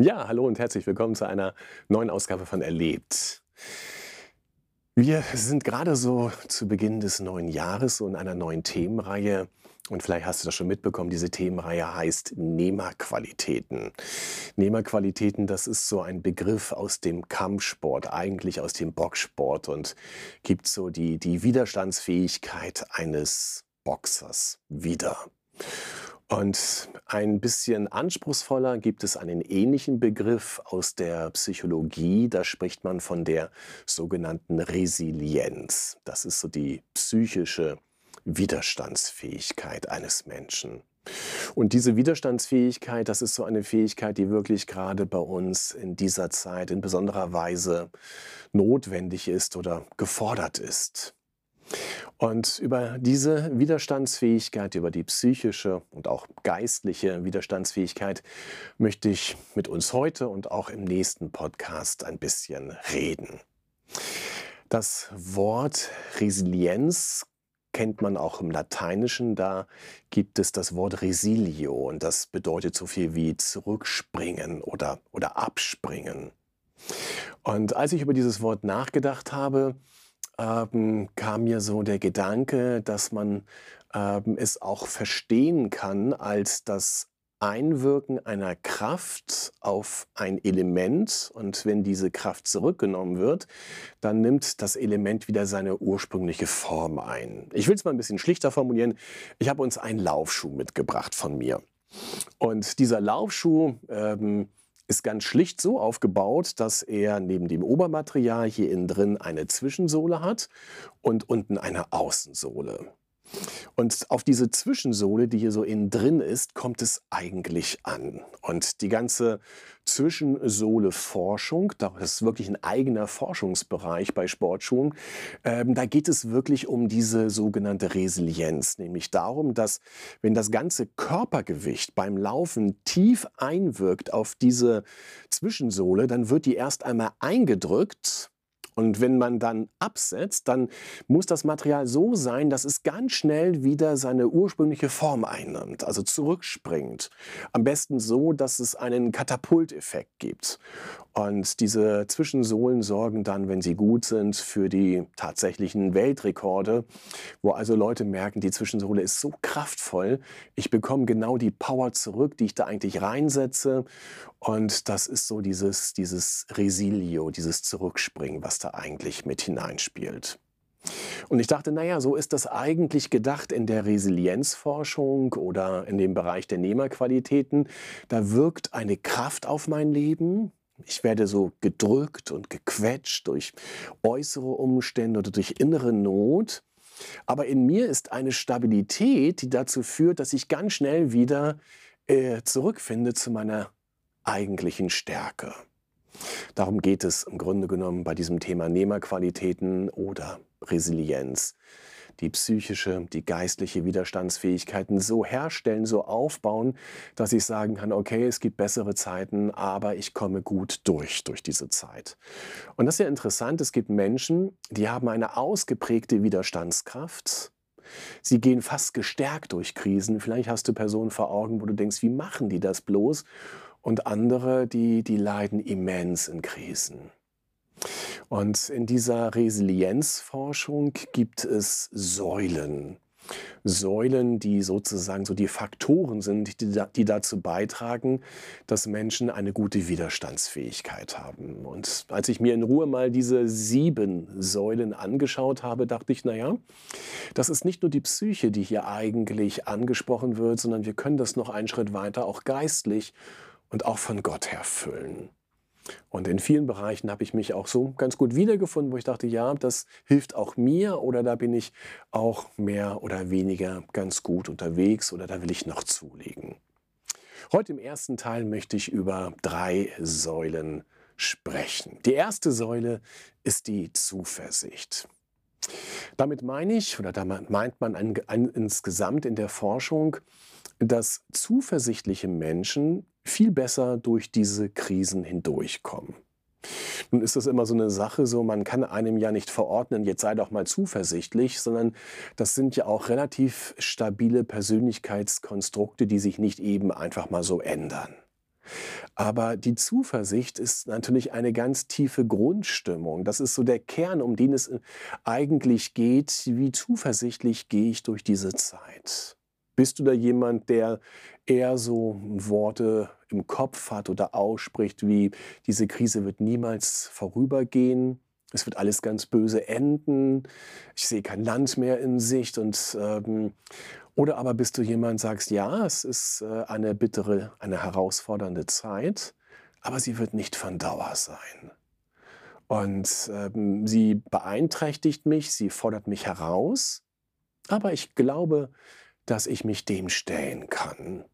Ja, hallo und herzlich willkommen zu einer neuen Ausgabe von Erlebt. Wir sind gerade so zu Beginn des neuen Jahres, in einer neuen Themenreihe. Und vielleicht hast du das schon mitbekommen, diese Themenreihe heißt Nehmerqualitäten. Nehmerqualitäten, das ist so ein Begriff aus dem Kampfsport, eigentlich aus dem Boxsport und gibt so die, die Widerstandsfähigkeit eines Boxers wieder. Und ein bisschen anspruchsvoller gibt es einen ähnlichen Begriff aus der Psychologie. Da spricht man von der sogenannten Resilienz. Das ist so die psychische Widerstandsfähigkeit eines Menschen. Und diese Widerstandsfähigkeit, das ist so eine Fähigkeit, die wirklich gerade bei uns in dieser Zeit in besonderer Weise notwendig ist oder gefordert ist. Und über diese Widerstandsfähigkeit, über die psychische und auch geistliche Widerstandsfähigkeit möchte ich mit uns heute und auch im nächsten Podcast ein bisschen reden. Das Wort Resilienz kennt man auch im Lateinischen. Da gibt es das Wort resilio und das bedeutet so viel wie zurückspringen oder, oder abspringen. Und als ich über dieses Wort nachgedacht habe, ähm, kam mir so der Gedanke, dass man ähm, es auch verstehen kann als das Einwirken einer Kraft auf ein Element und wenn diese Kraft zurückgenommen wird, dann nimmt das Element wieder seine ursprüngliche Form ein. Ich will es mal ein bisschen schlichter formulieren. Ich habe uns einen Laufschuh mitgebracht von mir. Und dieser Laufschuh ähm, ist ganz schlicht so aufgebaut, dass er neben dem Obermaterial hier innen drin eine Zwischensohle hat und unten eine Außensohle. Und auf diese Zwischensohle, die hier so innen drin ist, kommt es eigentlich an. Und die ganze Zwischensohle-Forschung, das ist wirklich ein eigener Forschungsbereich bei Sportschuhen, ähm, da geht es wirklich um diese sogenannte Resilienz, nämlich darum, dass wenn das ganze Körpergewicht beim Laufen tief einwirkt auf diese Zwischensohle, dann wird die erst einmal eingedrückt und wenn man dann absetzt, dann muss das Material so sein, dass es ganz schnell wieder seine ursprüngliche Form einnimmt, also zurückspringt. Am besten so, dass es einen Katapulteffekt gibt. Und diese Zwischensohlen sorgen dann, wenn sie gut sind, für die tatsächlichen Weltrekorde, wo also Leute merken, die Zwischensohle ist so kraftvoll, ich bekomme genau die Power zurück, die ich da eigentlich reinsetze. Und das ist so dieses, dieses Resilio, dieses Zurückspringen, was da eigentlich mit hineinspielt. Und ich dachte, naja, so ist das eigentlich gedacht in der Resilienzforschung oder in dem Bereich der Nehmerqualitäten. Da wirkt eine Kraft auf mein Leben, ich werde so gedrückt und gequetscht durch äußere Umstände oder durch innere Not. Aber in mir ist eine Stabilität, die dazu führt, dass ich ganz schnell wieder äh, zurückfinde zu meiner eigentlichen Stärke. Darum geht es im Grunde genommen bei diesem Thema Nehmerqualitäten oder Resilienz die psychische, die geistliche Widerstandsfähigkeiten so herstellen, so aufbauen, dass ich sagen kann, okay, es gibt bessere Zeiten, aber ich komme gut durch, durch diese Zeit. Und das ist ja interessant, es gibt Menschen, die haben eine ausgeprägte Widerstandskraft, Sie gehen fast gestärkt durch Krisen. Vielleicht hast du Personen vor Augen, wo du denkst, wie machen die das bloß? Und andere, die, die leiden immens in Krisen. Und in dieser Resilienzforschung gibt es Säulen. Säulen, die sozusagen so die Faktoren sind, die, die, dazu beitragen, dass Menschen eine gute Widerstandsfähigkeit haben. Und als ich mir in Ruhe mal diese sieben Säulen angeschaut habe, dachte ich, naja, das ist nicht nur die Psyche, die hier eigentlich angesprochen wird, sondern wir können das noch einen Schritt weiter auch geistlich und auch von Gott her füllen. Und in vielen Bereichen habe ich mich auch so ganz gut wiedergefunden, wo ich dachte, ja, das hilft auch mir oder da bin ich auch mehr oder weniger ganz gut unterwegs oder da will ich noch zulegen. Heute im ersten Teil möchte ich über drei Säulen sprechen. Die erste Säule ist die Zuversicht. Damit meine ich, oder damit meint man ein, ein, insgesamt in der Forschung, dass zuversichtliche Menschen viel besser durch diese Krisen hindurchkommen. Nun ist das immer so eine Sache, so man kann einem ja nicht verordnen, jetzt sei doch mal zuversichtlich, sondern das sind ja auch relativ stabile Persönlichkeitskonstrukte, die sich nicht eben einfach mal so ändern. Aber die Zuversicht ist natürlich eine ganz tiefe Grundstimmung. Das ist so der Kern, um den es eigentlich geht. Wie zuversichtlich gehe ich durch diese Zeit? Bist du da jemand, der eher so Worte im Kopf hat oder ausspricht, wie diese Krise wird niemals vorübergehen? Es wird alles ganz böse enden. Ich sehe kein Land mehr in Sicht. Und, ähm, oder aber bist du jemand, sagst, ja, es ist äh, eine bittere, eine herausfordernde Zeit, aber sie wird nicht von Dauer sein. Und ähm, sie beeinträchtigt mich, sie fordert mich heraus, aber ich glaube, dass ich mich dem stellen kann.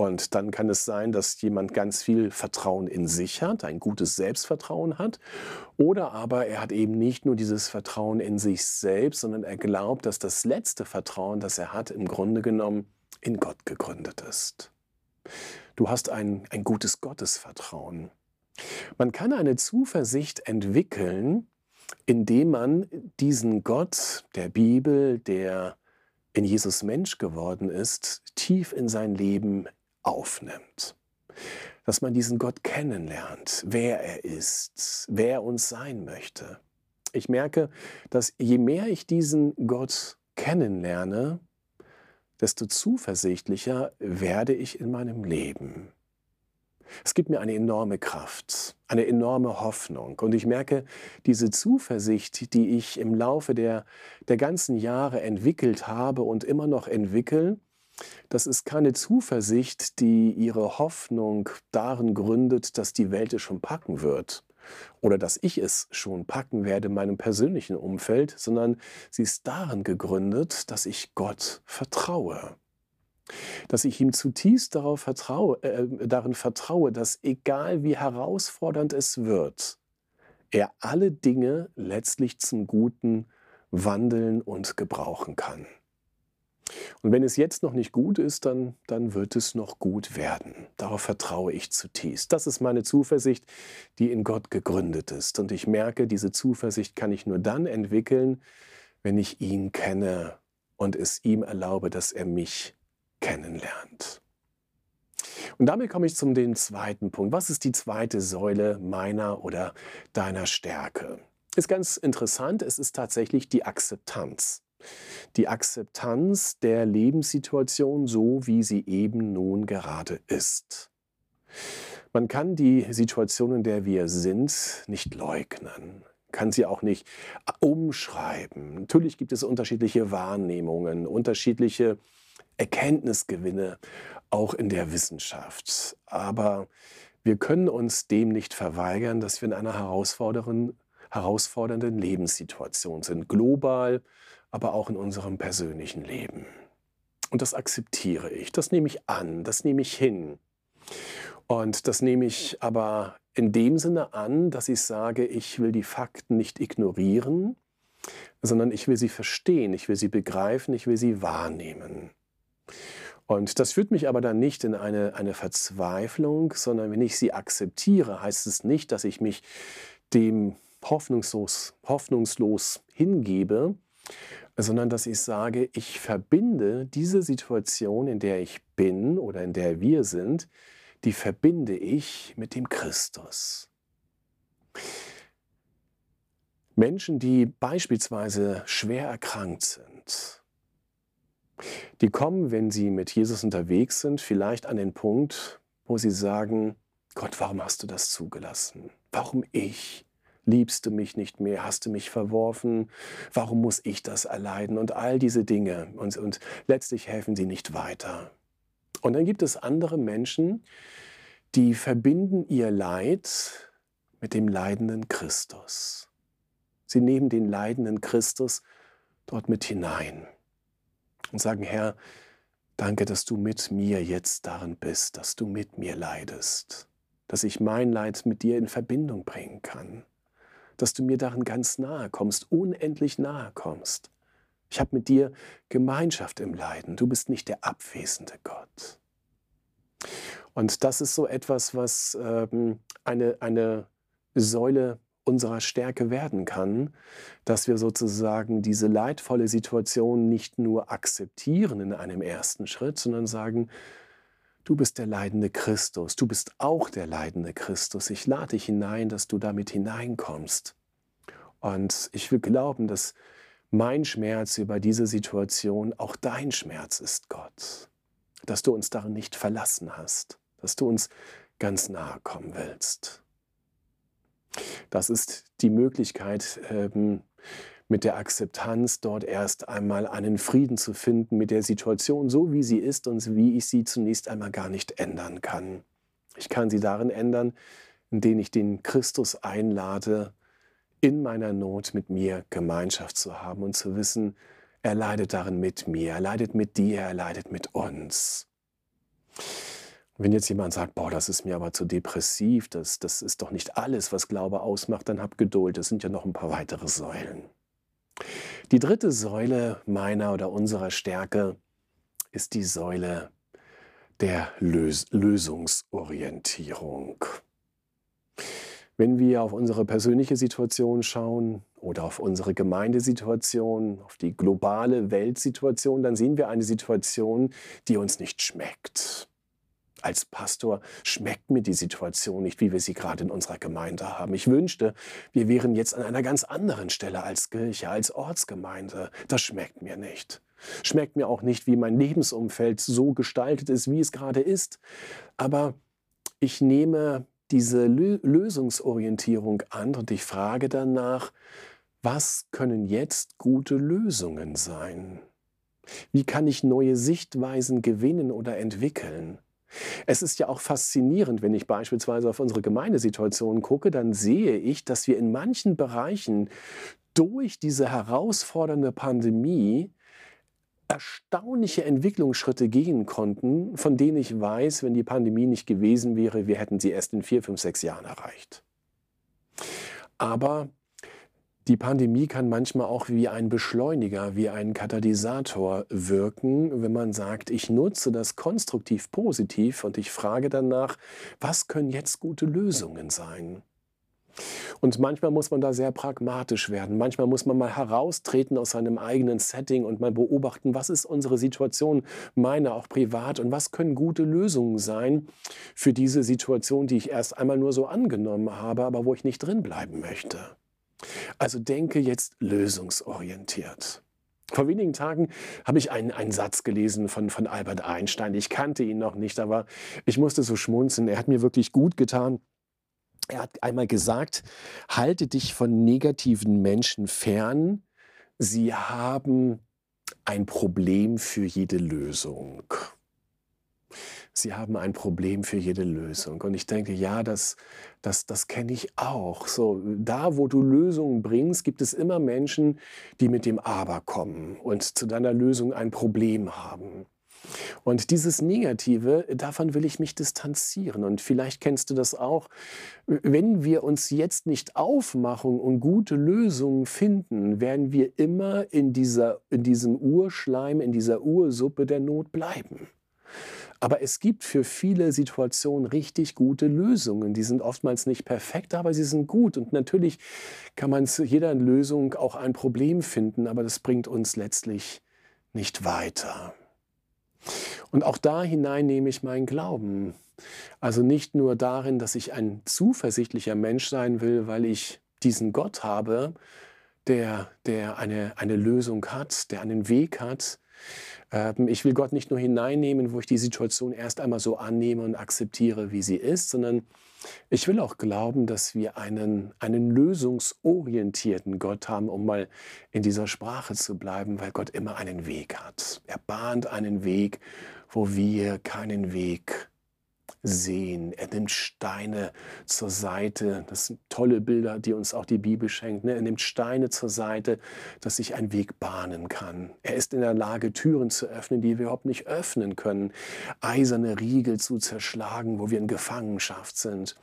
Und dann kann es sein, dass jemand ganz viel Vertrauen in sich hat, ein gutes Selbstvertrauen hat. Oder aber er hat eben nicht nur dieses Vertrauen in sich selbst, sondern er glaubt, dass das letzte Vertrauen, das er hat, im Grunde genommen in Gott gegründet ist. Du hast ein, ein gutes Gottesvertrauen. Man kann eine Zuversicht entwickeln, indem man diesen Gott der Bibel, der in Jesus Mensch geworden ist, tief in sein Leben aufnimmt. Dass man diesen Gott kennenlernt, wer er ist, wer er uns sein möchte. Ich merke, dass je mehr ich diesen Gott kennenlerne, desto zuversichtlicher werde ich in meinem Leben. Es gibt mir eine enorme Kraft, eine enorme Hoffnung. Und ich merke, diese Zuversicht, die ich im Laufe der, der ganzen Jahre entwickelt habe und immer noch entwickle, das ist keine Zuversicht, die ihre Hoffnung darin gründet, dass die Welt es schon packen wird oder dass ich es schon packen werde in meinem persönlichen Umfeld, sondern sie ist darin gegründet, dass ich Gott vertraue. Dass ich ihm zutiefst darauf vertraue, äh, darin vertraue, dass egal wie herausfordernd es wird, er alle Dinge letztlich zum Guten wandeln und gebrauchen kann. Und wenn es jetzt noch nicht gut ist, dann, dann wird es noch gut werden. Darauf vertraue ich zutiefst. Das ist meine Zuversicht, die in Gott gegründet ist. Und ich merke, diese Zuversicht kann ich nur dann entwickeln, wenn ich ihn kenne und es ihm erlaube, dass er mich kennenlernt. Und damit komme ich zum den zweiten Punkt. Was ist die zweite Säule meiner oder deiner Stärke? Ist ganz interessant, es ist tatsächlich die Akzeptanz. Die Akzeptanz der Lebenssituation so, wie sie eben nun gerade ist. Man kann die Situation, in der wir sind, nicht leugnen, kann sie auch nicht umschreiben. Natürlich gibt es unterschiedliche Wahrnehmungen, unterschiedliche Erkenntnisgewinne, auch in der Wissenschaft. Aber wir können uns dem nicht verweigern, dass wir in einer herausfordernden, herausfordernden Lebenssituation sind, global, aber auch in unserem persönlichen Leben. Und das akzeptiere ich, das nehme ich an, das nehme ich hin. Und das nehme ich aber in dem Sinne an, dass ich sage, ich will die Fakten nicht ignorieren, sondern ich will sie verstehen, ich will sie begreifen, ich will sie wahrnehmen. Und das führt mich aber dann nicht in eine, eine Verzweiflung, sondern wenn ich sie akzeptiere, heißt es nicht, dass ich mich dem hoffnungslos, hoffnungslos hingebe, sondern dass ich sage, ich verbinde diese Situation, in der ich bin oder in der wir sind, die verbinde ich mit dem Christus. Menschen, die beispielsweise schwer erkrankt sind, die kommen, wenn sie mit Jesus unterwegs sind, vielleicht an den Punkt, wo sie sagen, Gott, warum hast du das zugelassen? Warum ich? Liebst du mich nicht mehr? Hast du mich verworfen? Warum muss ich das erleiden? Und all diese Dinge. Und, und letztlich helfen sie nicht weiter. Und dann gibt es andere Menschen, die verbinden ihr Leid mit dem leidenden Christus. Sie nehmen den leidenden Christus dort mit hinein und sagen, Herr, danke, dass du mit mir jetzt darin bist, dass du mit mir leidest, dass ich mein Leid mit dir in Verbindung bringen kann dass du mir darin ganz nahe kommst, unendlich nahe kommst. Ich habe mit dir Gemeinschaft im Leiden. Du bist nicht der abwesende Gott. Und das ist so etwas, was ähm, eine, eine Säule unserer Stärke werden kann, dass wir sozusagen diese leidvolle Situation nicht nur akzeptieren in einem ersten Schritt, sondern sagen, Du bist der leidende Christus, du bist auch der leidende Christus. Ich lade dich hinein, dass du damit hineinkommst. Und ich will glauben, dass mein Schmerz über diese Situation auch dein Schmerz ist, Gott. Dass du uns darin nicht verlassen hast, dass du uns ganz nahe kommen willst. Das ist die Möglichkeit, ähm, mit der Akzeptanz dort erst einmal einen Frieden zu finden mit der Situation so, wie sie ist und wie ich sie zunächst einmal gar nicht ändern kann. Ich kann sie darin ändern, indem ich den Christus einlade, in meiner Not mit mir Gemeinschaft zu haben und zu wissen, er leidet darin mit mir, er leidet mit dir, er leidet mit uns. Wenn jetzt jemand sagt, boah, das ist mir aber zu depressiv, das, das ist doch nicht alles, was Glaube ausmacht, dann hab Geduld, es sind ja noch ein paar weitere Säulen. Die dritte Säule meiner oder unserer Stärke ist die Säule der Lös Lösungsorientierung. Wenn wir auf unsere persönliche Situation schauen oder auf unsere Gemeindesituation, auf die globale Weltsituation, dann sehen wir eine Situation, die uns nicht schmeckt als Pastor schmeckt mir die Situation nicht, wie wir sie gerade in unserer Gemeinde haben. Ich wünschte, wir wären jetzt an einer ganz anderen Stelle als Kirche, als Ortsgemeinde. Das schmeckt mir nicht. Schmeckt mir auch nicht, wie mein Lebensumfeld so gestaltet ist, wie es gerade ist. Aber ich nehme diese Lösungsorientierung an und ich frage danach, was können jetzt gute Lösungen sein? Wie kann ich neue Sichtweisen gewinnen oder entwickeln? Es ist ja auch faszinierend, wenn ich beispielsweise auf unsere Gemeindesituation gucke, dann sehe ich, dass wir in manchen Bereichen durch diese herausfordernde Pandemie erstaunliche Entwicklungsschritte gehen konnten, von denen ich weiß, wenn die Pandemie nicht gewesen wäre, wir hätten sie erst in vier, fünf, sechs Jahren erreicht. Aber die Pandemie kann manchmal auch wie ein Beschleuniger, wie ein Katalysator wirken, wenn man sagt, ich nutze das konstruktiv positiv und ich frage danach, was können jetzt gute Lösungen sein? Und manchmal muss man da sehr pragmatisch werden. Manchmal muss man mal heraustreten aus seinem eigenen Setting und mal beobachten, was ist unsere Situation, meine auch privat, und was können gute Lösungen sein für diese Situation, die ich erst einmal nur so angenommen habe, aber wo ich nicht drin bleiben möchte. Also denke jetzt lösungsorientiert. Vor wenigen Tagen habe ich einen, einen Satz gelesen von, von Albert Einstein. Ich kannte ihn noch nicht, aber ich musste so schmunzeln. Er hat mir wirklich gut getan. Er hat einmal gesagt, halte dich von negativen Menschen fern. Sie haben ein Problem für jede Lösung. Sie haben ein Problem für jede Lösung. Und ich denke, ja, das, das, das kenne ich auch. So, da, wo du Lösungen bringst, gibt es immer Menschen, die mit dem Aber kommen und zu deiner Lösung ein Problem haben. Und dieses Negative, davon will ich mich distanzieren. Und vielleicht kennst du das auch. Wenn wir uns jetzt nicht aufmachen und gute Lösungen finden, werden wir immer in, dieser, in diesem Urschleim, in dieser Ursuppe der Not bleiben. Aber es gibt für viele Situationen richtig gute Lösungen. Die sind oftmals nicht perfekt, aber sie sind gut. Und natürlich kann man zu jeder Lösung auch ein Problem finden, aber das bringt uns letztlich nicht weiter. Und auch da hinein nehme ich meinen Glauben. Also nicht nur darin, dass ich ein zuversichtlicher Mensch sein will, weil ich diesen Gott habe, der, der eine, eine Lösung hat, der einen Weg hat, ich will Gott nicht nur hineinnehmen, wo ich die Situation erst einmal so annehme und akzeptiere, wie sie ist, sondern ich will auch glauben, dass wir einen, einen lösungsorientierten Gott haben, um mal in dieser Sprache zu bleiben, weil Gott immer einen Weg hat. Er bahnt einen Weg, wo wir keinen Weg sehen. Er nimmt Steine zur Seite. Das sind tolle Bilder, die uns auch die Bibel schenkt. Ne? Er nimmt Steine zur Seite, dass sich ein Weg bahnen kann. Er ist in der Lage, Türen zu öffnen, die wir überhaupt nicht öffnen können. Eiserne Riegel zu zerschlagen, wo wir in Gefangenschaft sind.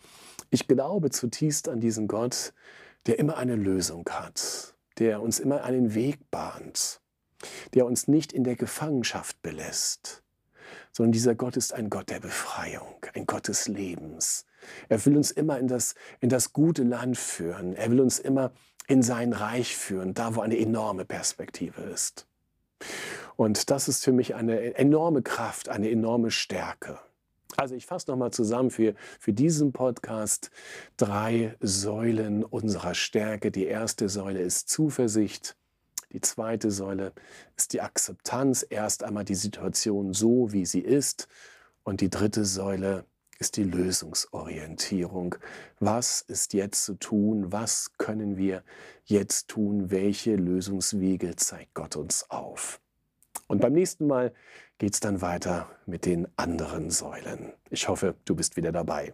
Ich glaube zutiefst an diesen Gott, der immer eine Lösung hat, der uns immer einen Weg bahnt, der uns nicht in der Gefangenschaft belässt sondern dieser Gott ist ein Gott der Befreiung, ein Gott des Lebens. Er will uns immer in das, in das gute Land führen. Er will uns immer in sein Reich führen, da wo eine enorme Perspektive ist. Und das ist für mich eine enorme Kraft, eine enorme Stärke. Also ich fasse nochmal zusammen für, für diesen Podcast drei Säulen unserer Stärke. Die erste Säule ist Zuversicht. Die zweite Säule ist die Akzeptanz, erst einmal die Situation so, wie sie ist. Und die dritte Säule ist die Lösungsorientierung. Was ist jetzt zu tun? Was können wir jetzt tun? Welche Lösungswege zeigt Gott uns auf? Und beim nächsten Mal geht es dann weiter mit den anderen Säulen. Ich hoffe, du bist wieder dabei.